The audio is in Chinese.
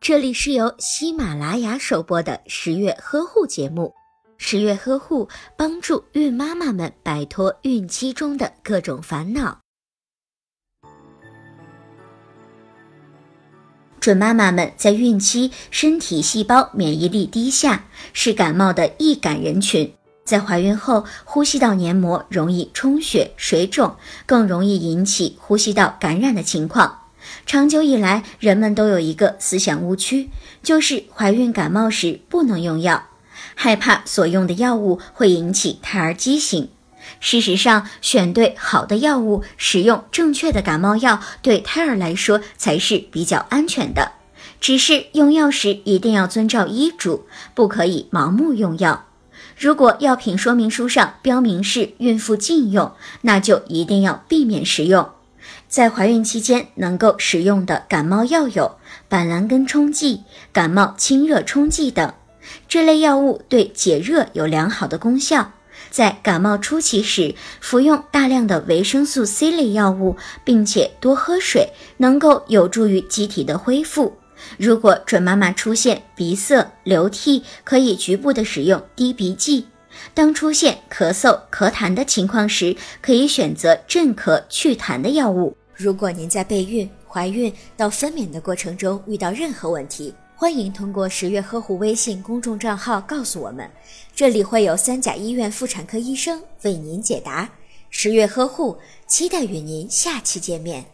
这里是由喜马拉雅首播的十月呵护节目。十月呵护帮助孕妈妈们摆脱孕期中的各种烦恼。准妈妈们在孕期身体细胞免疫力低下，是感冒的易感人群。在怀孕后，呼吸道黏膜容易充血、水肿，更容易引起呼吸道感染的情况。长久以来，人们都有一个思想误区，就是怀孕感冒时不能用药，害怕所用的药物会引起胎儿畸形。事实上，选对好的药物，使用正确的感冒药，对胎儿来说才是比较安全的。只是用药时一定要遵照医嘱，不可以盲目用药。如果药品说明书上标明是孕妇禁用，那就一定要避免食用。在怀孕期间能够使用的感冒药有板蓝根冲剂、感冒清热冲剂等。这类药物对解热有良好的功效。在感冒初期时，服用大量的维生素 C 类药物，并且多喝水，能够有助于机体的恢复。如果准妈妈出现鼻塞、流涕，可以局部的使用滴鼻剂。当出现咳嗽、咳痰的情况时，可以选择镇咳祛痰的药物。如果您在备孕、怀孕到分娩的过程中遇到任何问题，欢迎通过十月呵护微信公众账号告诉我们，这里会有三甲医院妇产科医生为您解答。十月呵护，期待与您下期见面。